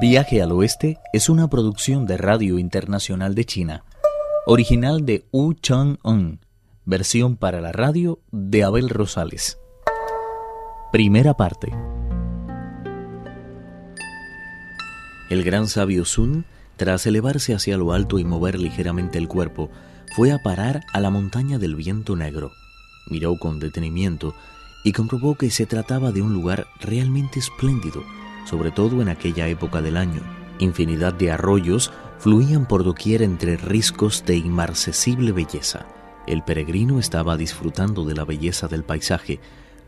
Viaje al Oeste es una producción de Radio Internacional de China, original de Wu Chang-un, versión para la radio de Abel Rosales. Primera parte. El gran sabio Sun, tras elevarse hacia lo alto y mover ligeramente el cuerpo, fue a parar a la montaña del viento negro. Miró con detenimiento y comprobó que se trataba de un lugar realmente espléndido, sobre todo en aquella época del año. Infinidad de arroyos fluían por doquier entre riscos de inmarcesible belleza. El peregrino estaba disfrutando de la belleza del paisaje,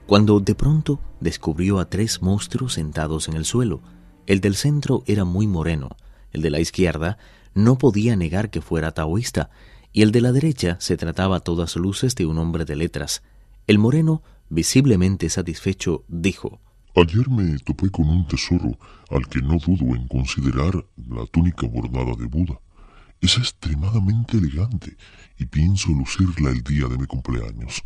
cuando de pronto descubrió a tres monstruos sentados en el suelo. El del centro era muy moreno, el de la izquierda no podía negar que fuera taoísta, y el de la derecha se trataba a todas luces de un hombre de letras. El moreno, visiblemente satisfecho, dijo Ayer me topé con un tesoro al que no dudo en considerar la túnica bordada de Buda. Es extremadamente elegante y pienso lucirla el día de mi cumpleaños.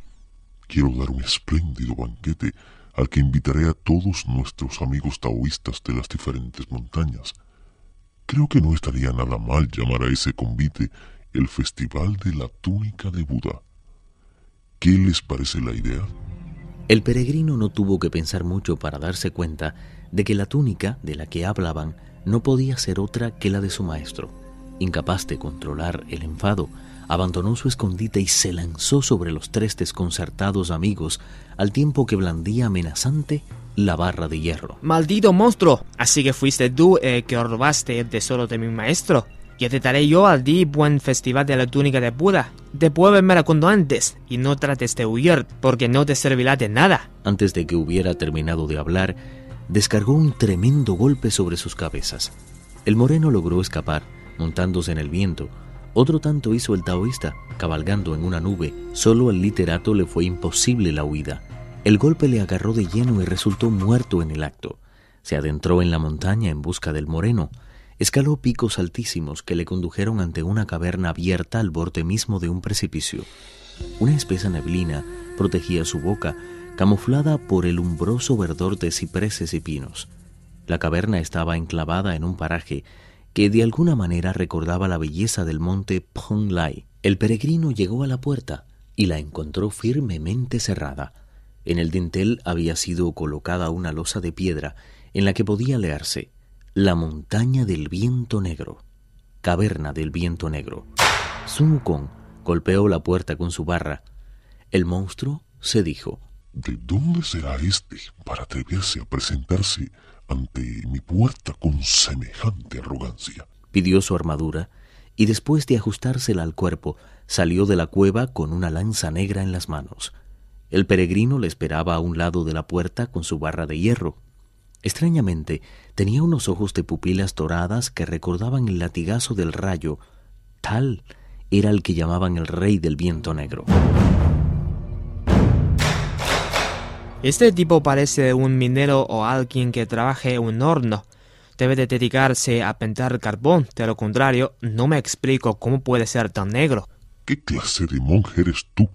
Quiero dar un espléndido banquete al que invitaré a todos nuestros amigos taoístas de las diferentes montañas. Creo que no estaría nada mal llamar a ese convite el Festival de la Túnica de Buda. ¿Qué les parece la idea? El peregrino no tuvo que pensar mucho para darse cuenta de que la túnica de la que hablaban no podía ser otra que la de su maestro. Incapaz de controlar el enfado, abandonó su escondite y se lanzó sobre los tres desconcertados amigos al tiempo que blandía amenazante la barra de hierro. ¡Maldito monstruo! Así que fuiste tú que robaste el tesoro de mi maestro. Ya te daré yo al di buen festival de la túnica de Buda. Devuélvemela cuando antes y no trates de huir porque no te servirá de nada. Antes de que hubiera terminado de hablar, descargó un tremendo golpe sobre sus cabezas. El moreno logró escapar, montándose en el viento. Otro tanto hizo el taoísta, cabalgando en una nube. Solo al literato le fue imposible la huida. El golpe le agarró de lleno y resultó muerto en el acto. Se adentró en la montaña en busca del moreno. Escaló picos altísimos que le condujeron ante una caverna abierta al borde mismo de un precipicio. Una espesa neblina protegía su boca, camuflada por el umbroso verdor de cipreses y pinos. La caverna estaba enclavada en un paraje que de alguna manera recordaba la belleza del monte Lai. El peregrino llegó a la puerta y la encontró firmemente cerrada. En el dintel había sido colocada una losa de piedra en la que podía leerse la montaña del viento negro. Caverna del viento negro. Sun Wukong golpeó la puerta con su barra. El monstruo se dijo. ¿De dónde será este para atreverse a presentarse ante mi puerta con semejante arrogancia? Pidió su armadura y después de ajustársela al cuerpo, salió de la cueva con una lanza negra en las manos. El peregrino le esperaba a un lado de la puerta con su barra de hierro. Extrañamente, tenía unos ojos de pupilas doradas que recordaban el latigazo del rayo. Tal era el que llamaban el rey del viento negro. Este tipo parece un minero o alguien que trabaje en un horno. Debe de dedicarse a pintar carbón, de lo contrario, no me explico cómo puede ser tan negro. ¿Qué clase de monje eres tú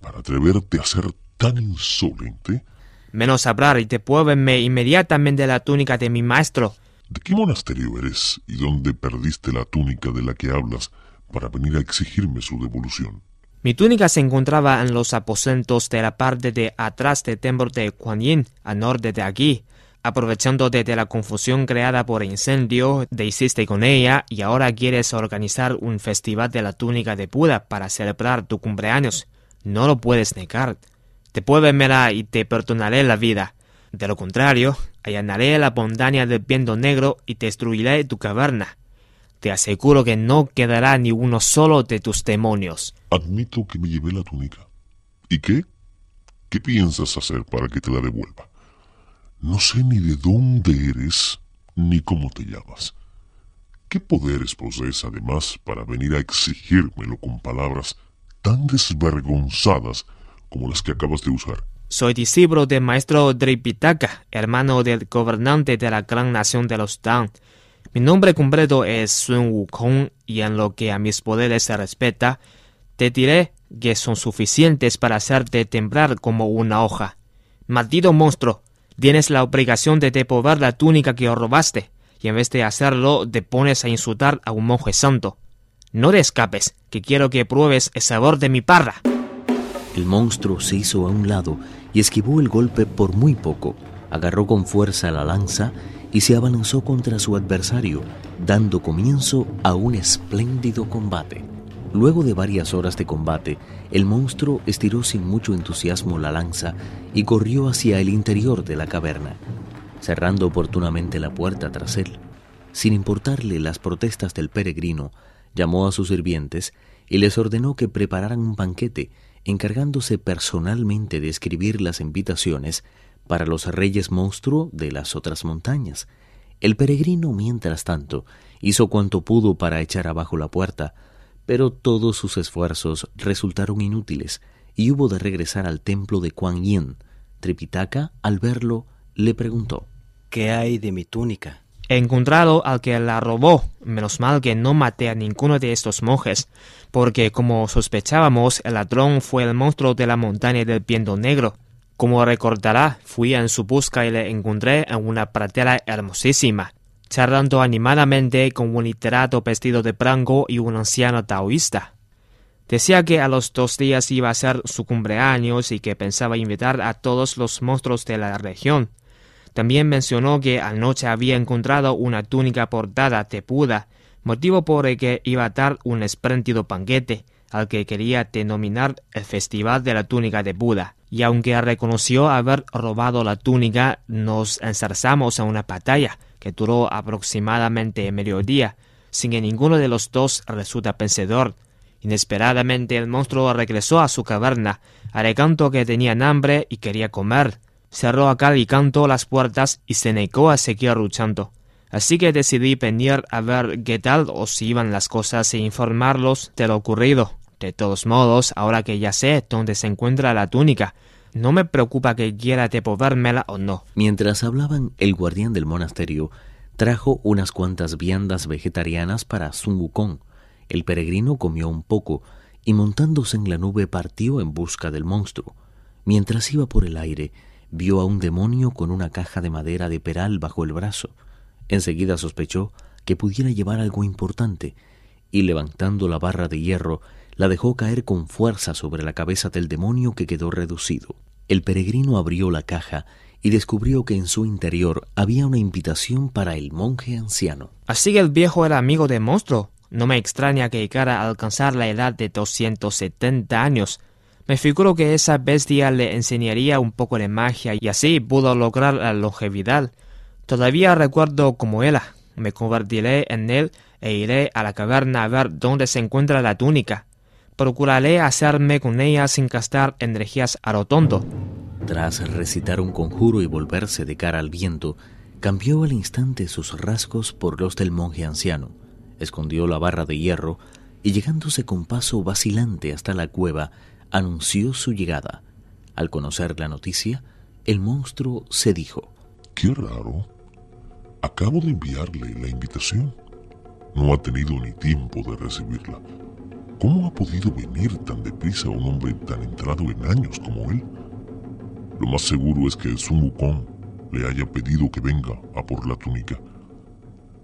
para atreverte a ser tan insolente? Menos hablar y devuélveme inmediatamente la túnica de mi maestro. ¿De qué monasterio eres y dónde perdiste la túnica de la que hablas para venir a exigirme su devolución? Mi túnica se encontraba en los aposentos de la parte de atrás del templo de Kuan Yin, al norte de aquí. Aprovechando de la confusión creada por el incendio, te hiciste con ella y ahora quieres organizar un festival de la túnica de Buda para celebrar tu cumpleaños. No lo puedes negar. Devuélvemela y te perdonaré la vida. De lo contrario, allanaré la montaña del viento negro y destruiré tu caverna. Te aseguro que no quedará ni uno solo de tus demonios. Admito que me llevé la túnica. ¿Y qué? ¿Qué piensas hacer para que te la devuelva? No sé ni de dónde eres ni cómo te llamas. ¿Qué poderes posees además para venir a exigírmelo con palabras tan desvergonzadas como las que acabas de usar. Soy discípulo del maestro Dripitaka, hermano del gobernante de la gran nación de los Tang. Mi nombre completo es Sun Wukong y en lo que a mis poderes se respeta, te diré que son suficientes para hacerte temblar como una hoja. Maldito monstruo, tienes la obligación de devolver la túnica que robaste, y en vez de hacerlo te pones a insultar a un monje santo. No te escapes, que quiero que pruebes el sabor de mi parra. El monstruo se hizo a un lado y esquivó el golpe por muy poco. Agarró con fuerza la lanza y se abalanzó contra su adversario, dando comienzo a un espléndido combate. Luego de varias horas de combate, el monstruo estiró sin mucho entusiasmo la lanza y corrió hacia el interior de la caverna, cerrando oportunamente la puerta tras él. Sin importarle las protestas del peregrino, llamó a sus sirvientes y les ordenó que prepararan un banquete, encargándose personalmente de escribir las invitaciones para los reyes monstruo de las otras montañas. El peregrino, mientras tanto, hizo cuanto pudo para echar abajo la puerta, pero todos sus esfuerzos resultaron inútiles y hubo de regresar al templo de Kuan Yin. Tripitaka, al verlo, le preguntó ¿Qué hay de mi túnica? Encontrado al que la robó. Menos mal que no maté a ninguno de estos monjes, porque como sospechábamos, el ladrón fue el monstruo de la montaña del viento negro. Como recordará, fui en su busca y le encontré en una pradera hermosísima charlando animadamente con un literato vestido de blanco y un anciano taoísta. Decía que a los dos días iba a ser su cumpleaños y que pensaba invitar a todos los monstruos de la región. También mencionó que anoche había encontrado una túnica portada de Buda, motivo por el que iba a dar un espléndido banquete, al que quería denominar el Festival de la Túnica de Buda. Y aunque reconoció haber robado la túnica, nos ensarzamos a una batalla, que duró aproximadamente mediodía, sin que ninguno de los dos resulta vencedor. Inesperadamente el monstruo regresó a su caverna, alegando que tenía hambre y quería comer. Cerró a cal y canto las puertas y se negó a seguir luchando. Así que decidí venir a ver qué tal os iban las cosas e informarlos de lo ocurrido. De todos modos, ahora que ya sé dónde se encuentra la túnica, no me preocupa que quiera devolvérmela o no. Mientras hablaban, el guardián del monasterio trajo unas cuantas viandas vegetarianas para Sun Wukong. El peregrino comió un poco y montándose en la nube partió en busca del monstruo. Mientras iba por el aire, vio a un demonio con una caja de madera de peral bajo el brazo. Enseguida sospechó que pudiera llevar algo importante y levantando la barra de hierro la dejó caer con fuerza sobre la cabeza del demonio que quedó reducido. El peregrino abrió la caja y descubrió que en su interior había una invitación para el monje anciano. Así que el viejo era amigo del monstruo. No me extraña que llegara a alcanzar la edad de 270 años. Me figuro que esa bestia le enseñaría un poco de magia y así pudo lograr la longevidad. Todavía recuerdo cómo era. Me convertiré en él e iré a la caverna a ver dónde se encuentra la túnica procuraré hacerme con ella sin gastar energías a lo tonto. Tras recitar un conjuro y volverse de cara al viento, cambió al instante sus rasgos por los del monje anciano, escondió la barra de hierro y llegándose con paso vacilante hasta la cueva, anunció su llegada. Al conocer la noticia, el monstruo se dijo, Qué raro. Acabo de enviarle la invitación. No ha tenido ni tiempo de recibirla. ¿Cómo ha podido venir tan deprisa un hombre tan entrado en años como él? Lo más seguro es que el Sun Wukong le haya pedido que venga a por la túnica.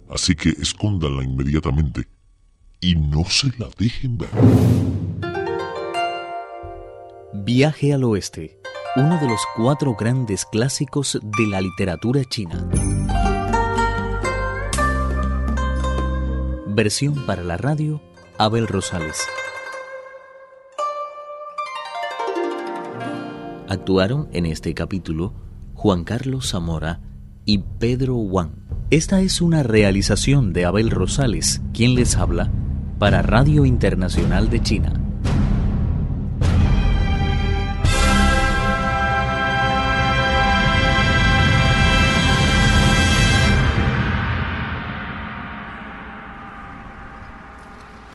Así que escóndanla inmediatamente y no se la dejen ver. Viaje al Oeste, uno de los cuatro grandes clásicos de la literatura china. Versión para la radio Abel Rosales. Actuaron en este capítulo Juan Carlos Zamora y Pedro Wang. Esta es una realización de Abel Rosales, quien les habla, para Radio Internacional de China.